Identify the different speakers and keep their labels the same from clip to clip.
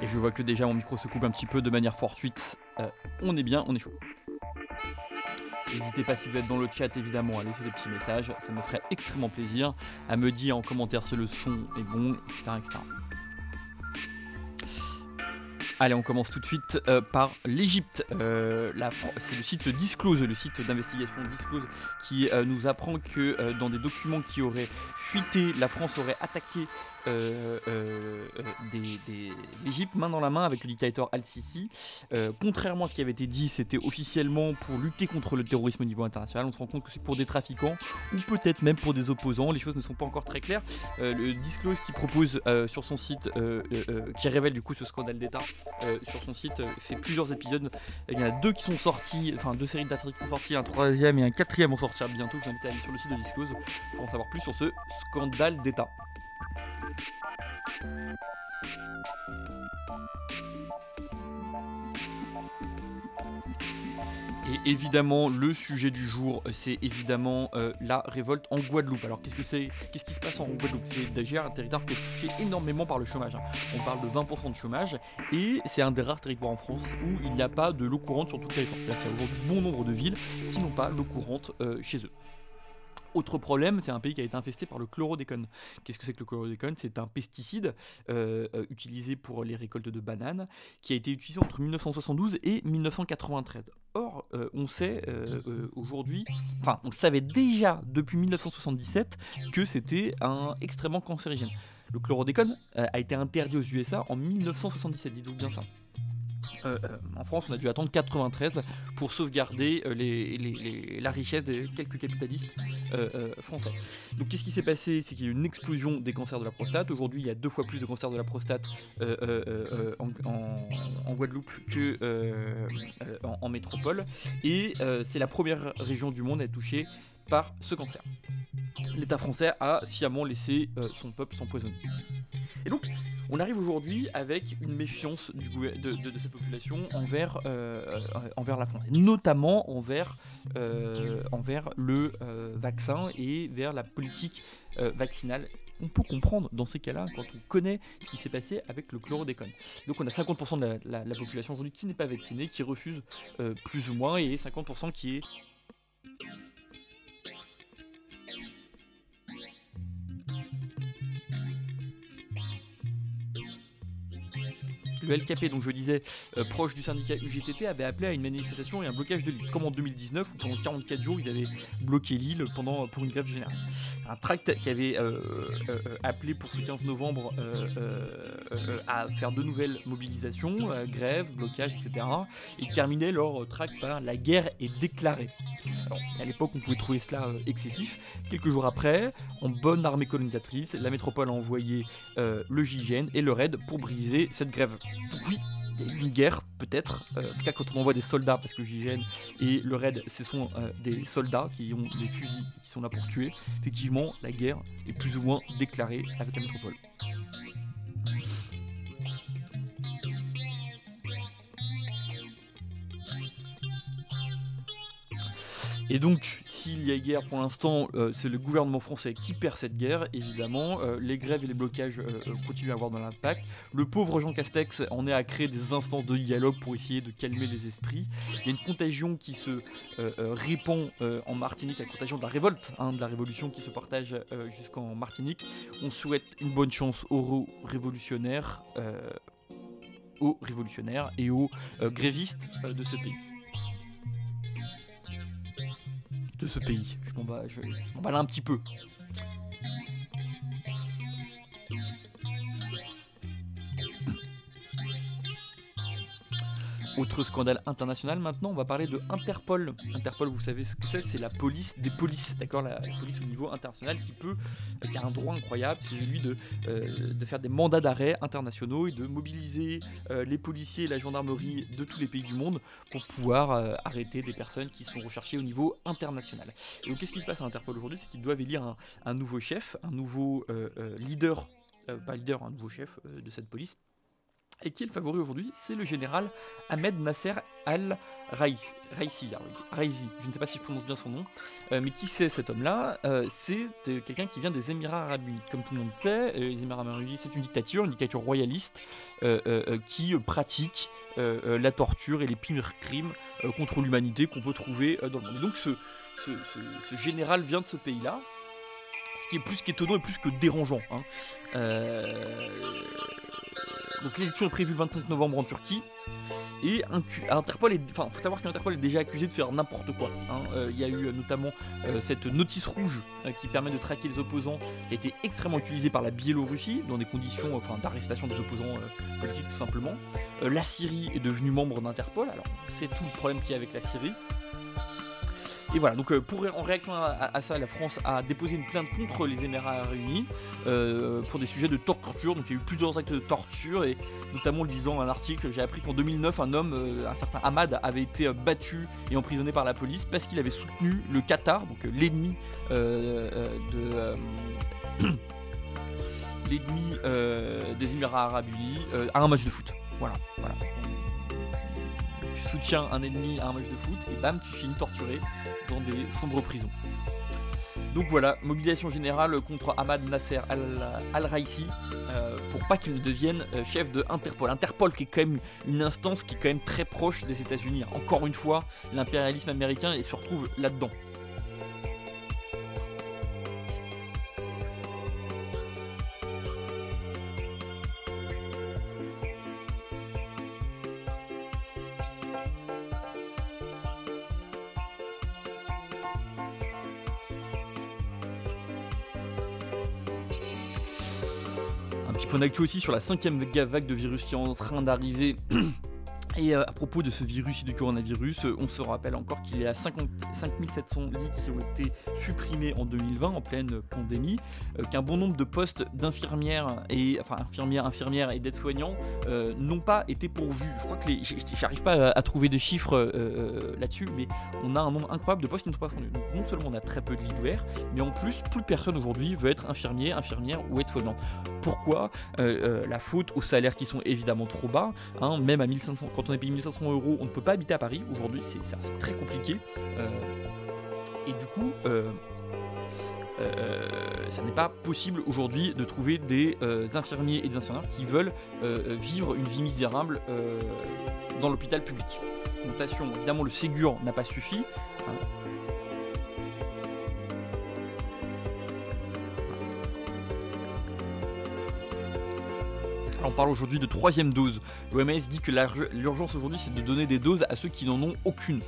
Speaker 1: Et je vois que déjà mon micro se coupe un petit peu de manière fortuite. Euh, on est bien, on est chaud. N'hésitez pas si vous êtes dans le chat évidemment à laisser des petits messages, ça me ferait extrêmement plaisir à me dire en commentaire si le son est bon, etc. etc. Allez, on commence tout de suite euh, par l'Égypte. Euh, c'est le site Disclose, le site d'investigation Disclose, qui euh, nous apprend que dans des documents qui auraient fuité, la France aurait attaqué l'Égypte main dans la main avec le dictateur Al-Sisi. Contrairement à ce qui avait été dit, c'était officiellement pour lutter contre le terrorisme au niveau international. On se rend compte que c'est pour des trafiquants ou peut-être même pour des opposants. Les choses ne sont pas encore très claires. Le Disclose qui propose sur son site, qui révèle du coup ce scandale d'État euh, sur son site, euh, fait plusieurs épisodes. Il y en a deux qui sont sortis, enfin deux séries d'articles qui sont sortis, un troisième et un quatrième vont sortir bientôt. Je vous invite à aller sur le site de Disclose pour en savoir plus sur ce scandale d'État. Et évidemment, le sujet du jour, c'est évidemment euh, la révolte en Guadeloupe. Alors, qu'est-ce que c'est Qu'est-ce qui se passe en Guadeloupe? C'est déjà un territoire qui est touché énormément par le chômage. hein. On parle de 20% de chômage, et c'est un des rares territoires en France où il n'y a pas de l'eau courante sur tout le territoire. Qu'il y a aujourd'hui bon nombre de villes qui n'ont pas l'eau courante euh, chez eux. Autre problème, c'est un pays qui a été infesté par le chlordécone. Qu'est-ce que c'est que le chlordécone C'est un pesticide euh, euh, utilisé pour les récoltes de bananes qui a été utilisé entre 1972 et 1993. Or, euh, on sait aujourd'hui, enfin, on le savait déjà depuis 1977 que c'était un extrêmement cancérigène. Le chlordécone a été interdit aux USA en 1977, dites-vous bien ça. Euh, euh, en France, on a dû attendre 93 pour sauvegarder euh, la richesse des quelques capitalistes français. Donc, qu'est-ce qui s'est passé? C'est qu'il y a eu une explosion des cancers de la prostate. Aujourd'hui, il y a deux fois plus de cancers de la prostate en, Guadeloupe que en, en métropole. Et c'est la première région du monde à être touchée par ce cancer. L'État français a sciemment laissé euh, son peuple s'empoisonner. Et donc, on arrive aujourd'hui avec une méfiance de, cette population envers, euh, euh, envers la France, notamment envers, envers le vaccin et vers la politique vaccinale. On peut comprendre dans ces cas-là quand on connaît ce qui s'est passé avec le chlordécone. Donc on a 50% de la, la- la population aujourd'hui qui n'est pas vaccinée, qui refuse plus ou moins, et 50% qui est Le LKP, donc je disais, euh, proche du syndicat UGTT, avait appelé à une manifestation et un blocage de l'île, comme en 2019, où pendant 44 jours, ils avaient bloqué l'île pendant, pour une grève générale. Un tract qui avait euh, euh, appelé pour ce 15 novembre à faire de nouvelles mobilisations, euh, grève, blocage, etc. Et terminait leur tract par La guerre est déclarée. Alors, à l'époque, on pouvait trouver cela excessif. Quelques jours après, en bonne armée colonisatrice, la métropole a envoyé le GIGN et le RAID pour briser cette grève. Oui, il y a eu une guerre, peut-être. Euh, en tout cas, quand on envoie des soldats, parce que le GIGN et le RAID, ce sont euh, des soldats qui ont des fusils, qui sont là pour tuer. Effectivement, la guerre est plus ou moins déclarée avec la métropole. Et donc, s'il y a guerre pour l'instant, euh, c'est le gouvernement français qui perd cette guerre, évidemment. Euh, les grèves et les blocages euh, continuent à avoir de l'impact. Le pauvre Jean Castex en est à créer des instances de dialogue pour essayer de calmer les esprits. Il y a une contagion qui se répand en Martinique, la contagion de la révolte, hein, de la révolution qui se partage jusqu'en Martinique. On souhaite une bonne chance aux révolutionnaires, aux révolutionnaires et aux grévistes de ce pays. De ce pays. Je m'en bats, je, un petit peu. Autre scandale international maintenant, on va parler de Interpol. Interpol, vous savez ce que c'est C'est la police des polices, d'accord la, police au niveau international qui peut, euh, qui a un droit incroyable, c'est celui de, euh, de faire des mandats d'arrêt internationaux et de mobiliser euh, les policiers et la gendarmerie de tous les pays du monde pour pouvoir arrêter des personnes qui sont recherchées au niveau international. Et donc qu'est-ce qui se passe à Interpol aujourd'hui? C'est qu'ils doivent élire un, un nouveau chef, un nouveau leader pas leader, un nouveau chef de cette police. Et qui est le favori aujourd'hui C'est le général Ahmed Nasser al-Raisi. Raisi, je ne sais pas si je prononce bien son nom. Euh, mais qui c'est cet homme-là? Euh, C'est euh, quelqu'un qui vient des Émirats Arabes Unis. Comme tout le monde sait, les Émirats Arabes Unis, c'est une dictature, une dictature royaliste qui pratique la torture et les pires crimes contre l'humanité qu'on peut trouver dans le monde. Et donc ce, général vient de ce pays-là, ce qui est plus qu'étonnant et plus que dérangeant. Hein. Donc l'élection est prévue le 25 novembre en Turquie. Et Interpol est, enfin, faut savoir qu'Interpol est déjà accusé de faire n'importe quoi. Hein. Euh, il y a eu euh, notamment euh, cette notice rouge qui permet de traquer les opposants, qui a été extrêmement utilisée par la Biélorussie dans des conditions, enfin, d'arrestation des opposants politiques tout simplement. la Syrie est devenue membre d'Interpol. Alors c'est tout le problème qu'il y a avec la Syrie. Et voilà, donc euh, en réaction à, ça, la France a déposé une plainte contre les Émirats réunis euh, pour des sujets de torture. Donc il y a eu plusieurs actes de torture et notamment le disant un article, j'ai appris qu'en 2009 un homme, euh, un certain Ahmad, avait été battu et emprisonné par la police parce qu'il avait soutenu le Qatar, donc l'ennemi de l'ennemi des Émirats Arabes Unis à un match de foot. Voilà soutiens un ennemi à un match de foot et bam, tu finis torturé dans des sombres prisons. Donc voilà, mobilisation générale contre Ahmad Nasser al-Raisi euh, pour pas qu'il ne devienne euh, chef de Interpol. Interpol qui est quand même une instance qui est quand même très proche des États-Unis. Encore une fois, l'impérialisme américain se retrouve là-dedans. On actu aussi sur la cinquième vague de virus qui est en train d'arriver Et euh, à propos de ce virus et du coronavirus, euh, on se rappelle encore qu'il y a 50, 5700 lits qui ont été supprimés en 2020 en pleine pandémie, euh, qu'un bon nombre de postes d'infirmières et enfin infirmières, infirmières et d'aides-soignants n'ont pas été pourvus. Je crois que les, j'arrive pas à, trouver de chiffres là-dessus, mais on a un nombre incroyable de postes qui ne sont pas fournis. non seulement on a très peu de lits ouverts, mais en plus plus personne aujourd'hui veut être infirmier, infirmière ou aide-soignant. Pourquoi? La faute aux salaires qui sont évidemment trop bas, hein, même à 1500 on est payé 1500 euros, on ne peut pas habiter à Paris aujourd'hui, c'est très compliqué. Euh, et du coup, euh, euh, ça n'est pas possible aujourd'hui de trouver des infirmiers et des infirmières qui veulent vivre une vie misérable dans l'hôpital public. Notation, évidemment, le Ségur n'a pas suffi. Hein. On parle aujourd'hui de troisième dose. L'OMS dit que l'urgence aujourd'hui c'est de donner des doses à ceux qui n'en ont aucune.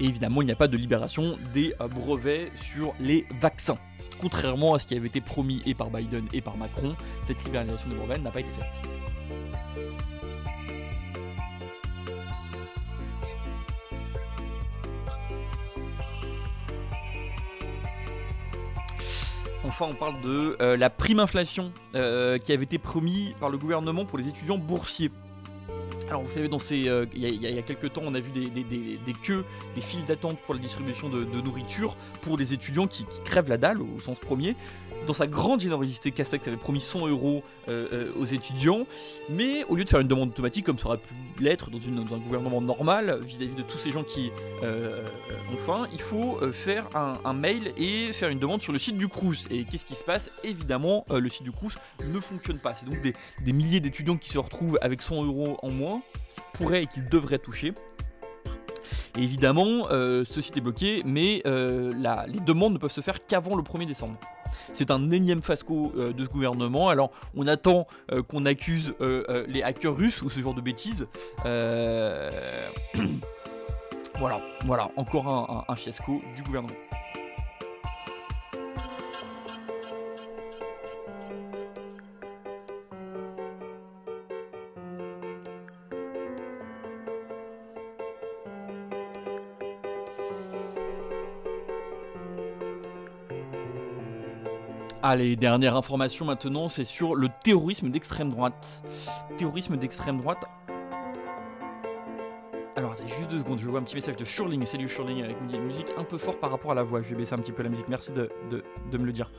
Speaker 1: Et évidemment, il n'y a pas de libération des euh, brevets sur les vaccins. Contrairement à ce qui avait été promis et par Biden et par Macron, cette libération des brevets n'a pas été faite. On parle de euh, la prime inflation euh, qui avait été promis par le gouvernement pour les étudiants boursiers. Alors vous savez, euh, il y, a quelques temps, on a vu des, queues, des files d'attente pour la distribution de, nourriture pour des étudiants qui, crèvent la dalle au sens premier dans sa grande générosité, Castex avait promis 100 euros euh, euh, aux étudiants, mais au lieu de faire une demande automatique comme ça aurait pu l'être dans, un gouvernement normal vis-à-vis de tous ces gens qui euh, ont faim, il faut faire un, mail et faire une demande sur le site du Crous. Et qu'est-ce qui se passe? Évidemment, le site du Crous ne fonctionne pas. C'est donc des, milliers d'étudiants qui se retrouvent avec 100 euros en moins, pourraient et qu'ils devraient toucher. Et évidemment, ce site est bloqué, mais les demandes ne peuvent se faire qu'avant le 1er décembre. C'est un énième fasco euh, de ce gouvernement. Alors on attend euh, qu'on accuse euh, les hackers russes ou ce genre de bêtises. voilà, voilà, encore un fiasco du gouvernement. Allez, dernière information maintenant, c'est sur le terrorisme d'extrême droite. Terrorisme d'extrême droite. Alors, attendez, juste deux secondes, je vois un petit message de Shurling. Salut Shurling avec une musique un peu fort par rapport à la voix. Je vais baisser un petit peu la musique, merci de, de me le dire.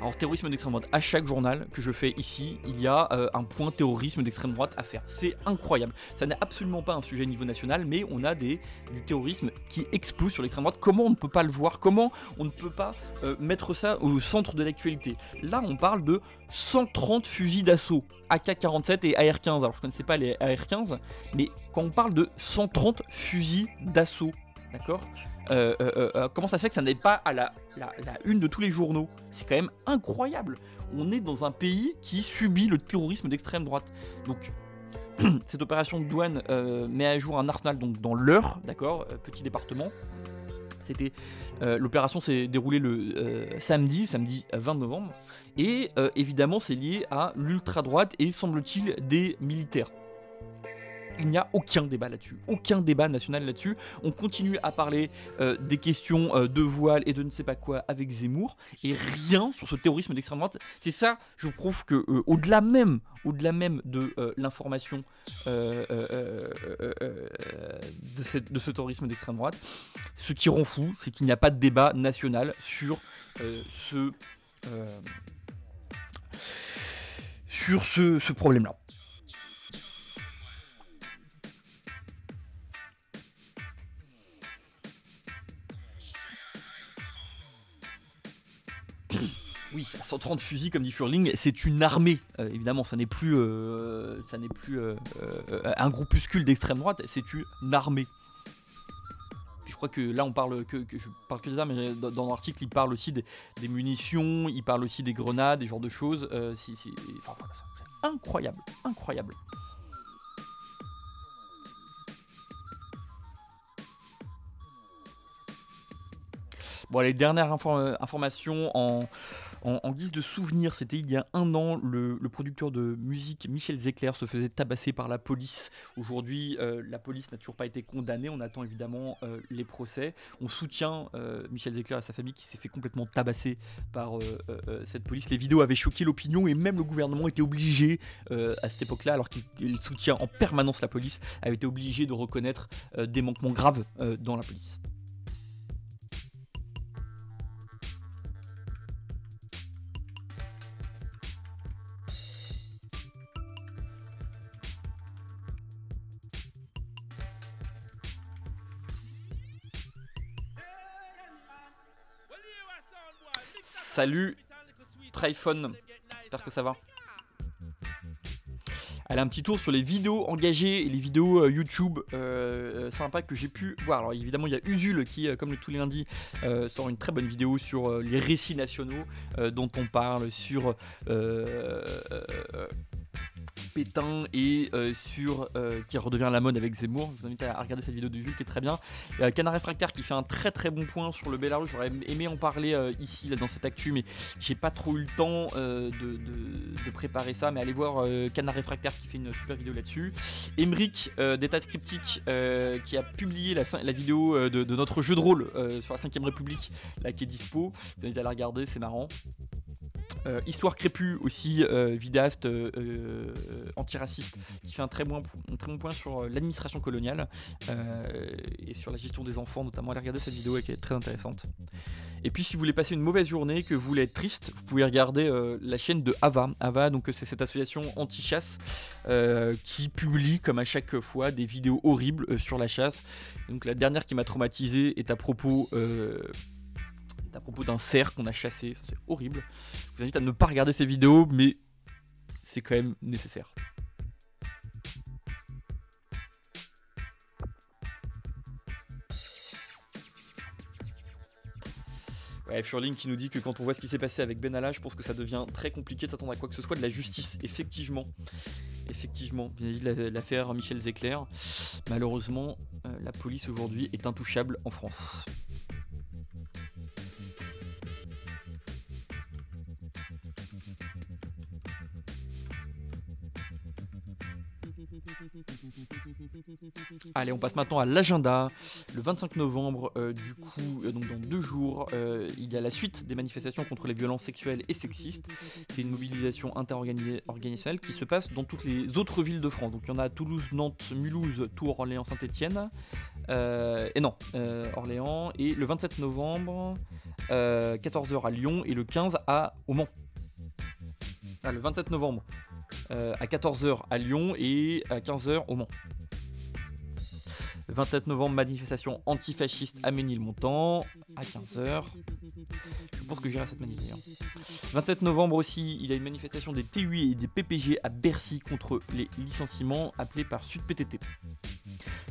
Speaker 1: Alors terrorisme d'extrême droite, à chaque journal que je fais ici, il y a euh, un point terrorisme d'extrême droite à faire. C'est incroyable. Ça n'est absolument pas un sujet niveau national, mais on a des, du terrorisme qui explose sur l'extrême droite. Comment on ne peut pas le voir? Comment on ne peut pas euh, mettre ça au centre de l'actualité? Là, on parle de 130 fusils d'assaut, AK-47 et AR-15. Alors je ne connaissais pas les AR-15, mais quand on parle de 130 fusils d'assaut, d'accord? Euh, euh, euh, comment ça se fait que ça n'est pas à la, une de tous les journaux? C'est quand même incroyable. On est dans un pays qui subit le terrorisme d'extrême droite. Donc, cette opération de douane met à jour un arsenal dans l'heure, d'accord, petit département. C'était l'opération s'est déroulée le samedi, samedi 20 novembre, et évidemment c'est lié à l'ultra droite et semble-t-il des militaires il n'y a aucun débat là-dessus, aucun débat national là-dessus. On continue à parler euh, des questions euh, de voile et de ne sais pas quoi avec Zemmour, et rien sur ce terrorisme d'extrême droite. C'est ça, je trouve que euh, au-delà même, au-delà même de l'information de, de, ce terrorisme d'extrême droite, ce qui rend fou, c'est qu'il n'y a pas de débat national sur ce sur ce problème-là. Oui, 130 fusils comme dit Furling, c'est une armée. Euh, évidemment, ça n'est plus, euh, ça n'est plus euh, un groupuscule d'extrême droite, c'est une armée. Je crois que là, on parle que, je parle que ça, mais dans, l'article, il parle aussi des, munitions, il parle aussi des grenades, des genres de choses. c'est incroyable, incroyable. Bon, les dernières informations en, en, guise de souvenir, c'était il y a un an, le, producteur de musique Michel Zecler se faisait tabasser par la police. Aujourd'hui, euh, la police n'a toujours pas été condamnée. On attend évidemment euh, les procès. On soutient euh, Michel Zecler et sa famille qui s'est fait complètement tabasser par cette police. Les vidéos avaient choqué l'opinion et même le gouvernement était obligé à cette époque-là, alors qu'il soutient en permanence la police, avait été obligé de reconnaître des manquements graves dans la police. Salut Tryphon, j'espère que ça va. Elle a un petit tour sur les vidéos engagées et les vidéos euh, YouTube euh, euh, sympas que j'ai pu voir. Alors évidemment il y a Usul qui, comme le tous les lundis, sort une très bonne vidéo sur les récits nationaux dont on parle sur Pétain et euh, sur euh, qui redevient la mode avec Zemmour. Je vous invite à regarder cette vidéo de Jules qui est très bien. Euh, Canard Réfractaire qui fait un très très bon point sur le Belarus. J'aurais aimé en parler ici là, dans cette actu, mais j'ai pas trop eu le temps de, préparer ça. Mais allez voir Canard Réfractaire qui fait une super vidéo là-dessus. Emric d'État Cryptique qui a publié la, la vidéo de, notre jeu de rôle sur la 5ème République là, qui est dispo. Je vous invite à la regarder, c'est marrant. Euh, Histoire crépue aussi, euh, vidéaste euh, antiraciste, qui fait un très bon, très bon point sur l'administration coloniale et sur la gestion des enfants, notamment. Allez regarder cette vidéo qui est très intéressante. Et puis si vous voulez passer une mauvaise journée, que vous voulez être triste, vous pouvez regarder la chaîne de Ava. Ava, donc c'est cette association anti-chasse qui publie comme à chaque fois des vidéos horribles sur la chasse. donc la dernière qui m'a traumatisé est à propos à propos d'un cerf qu'on a chassé. C'est horrible. Je vous invite à ne pas regarder ces vidéos, mais c'est quand même nécessaire. Ouais, Furling qui nous dit que quand on voit ce qui s'est passé avec Benalla, je pense que ça devient très compliqué de s'attendre à quoi que ce soit de la justice. Effectivement. Effectivement. L'affaire Michel Zecler. Malheureusement, euh, la police aujourd'hui est intouchable en France. Allez, on passe maintenant à l'agenda. Le 25 novembre, euh, du coup, euh, donc dans deux jours, euh, il y a la suite des manifestations contre les violences sexuelles et sexistes. C'est une mobilisation interorganisationnelle qui se passe dans toutes les autres villes de France. Donc il y en a à Toulouse, Nantes, Mulhouse, Tours, Orléans, Saint-Etienne. et non, Orléans. Et le 27 novembre, 14h à Lyon et le 15 à au Mans. Ah, le 27 novembre, à 14h à Lyon et à 15h au Mans. 27 novembre, manifestation antifasciste à Ménilmontant à 15h. Je pense que j'irai à cette manif 27 novembre aussi, il y a une manifestation des TUI et des PPG à Bercy contre les licenciements appelés par Sud PTT.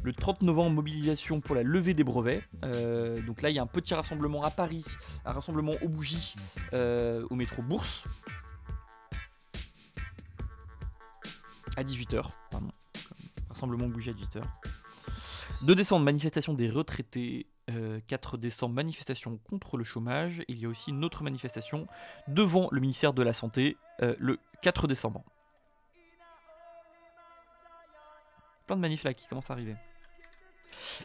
Speaker 1: Le 30 novembre, mobilisation pour la levée des brevets. Euh, donc là, il y a un petit rassemblement à Paris, un rassemblement aux bougies euh, au métro Bourse. À 18h, pardon. Rassemblement bougies à 18h. 2 décembre, manifestation des retraités. 4 euh, décembre, manifestation contre le chômage. Il y a aussi une autre manifestation devant le ministère de la Santé euh, le 4 décembre. Plein de manifs là qui commencent à arriver.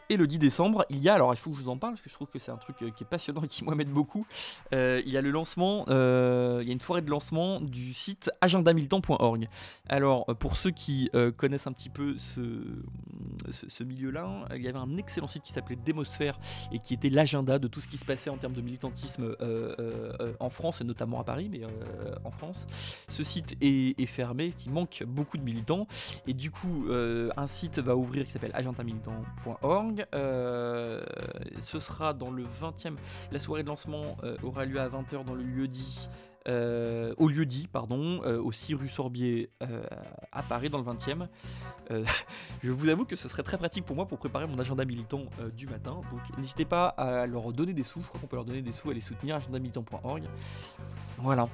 Speaker 1: Et le 10 décembre, il y a, alors il faut que je vous en parle parce que je trouve que c'est un truc euh, qui est passionnant et qui m'aide beaucoup. Euh, il y a le lancement, euh, il y a une soirée de lancement du site agendamilitant.org. Alors pour ceux qui connaissent un petit peu ce, ce, milieu-là, il y avait un excellent site qui s'appelait Démosphère et qui était l'agenda de tout ce qui se passait en termes de militantisme en France et notamment à Paris, mais en France. Ce site est, est, fermé, qui manque beaucoup de militants et du coup un site va ouvrir qui s'appelle agendamilitant.org euh, ce sera dans le 20e. La soirée de lancement euh, aura lieu à 20h dans le lieu dit. Euh, au lieu dit, pardon, aussi rue Sorbier à Paris dans le 20e. je vous avoue que ce serait très pratique pour moi pour préparer mon agenda militant du matin. Donc n'hésitez pas à leur donner des sous. Je crois qu'on peut leur donner des sous à les soutenir. agendamilitant.org. Voilà.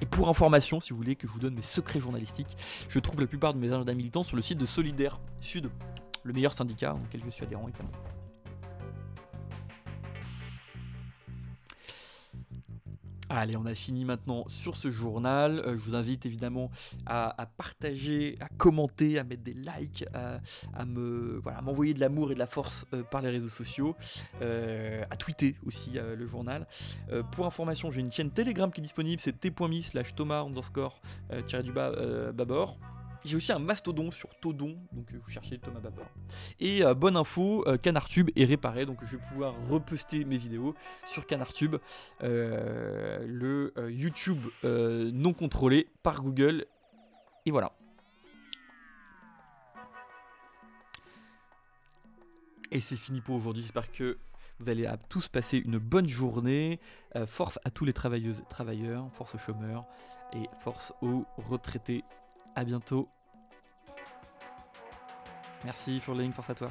Speaker 1: Et pour information, si vous voulez que je vous donne mes secrets journalistiques, je trouve la plupart de mes agendas militants sur le site de Solidaire Sud le meilleur syndicat auquel je suis adhérent également. Allez, on a fini maintenant sur ce journal. Euh, je vous invite évidemment à, partager, à commenter, à mettre des likes, à, me voilà, m'envoyer de l'amour et de la force euh, par les réseaux sociaux, euh, à tweeter aussi le journal. pour information, j'ai une chaîne Telegram qui est disponible, c'est t.me slash thomas underscore du bas. J'ai aussi un mastodon sur Todon, donc euh, vous cherchez Thomas Babor. Et euh, bonne info, euh, CanarTube est réparé, donc je vais pouvoir reposter mes vidéos sur CanarTube, le YouTube non contrôlé par Google. Et voilà. Et c'est fini pour aujourd'hui, j'espère que vous allez tous passer une bonne journée. force à tous les travailleuses et travailleurs, force aux chômeurs et force aux retraités. A bientôt. Merci Furling, force à toi.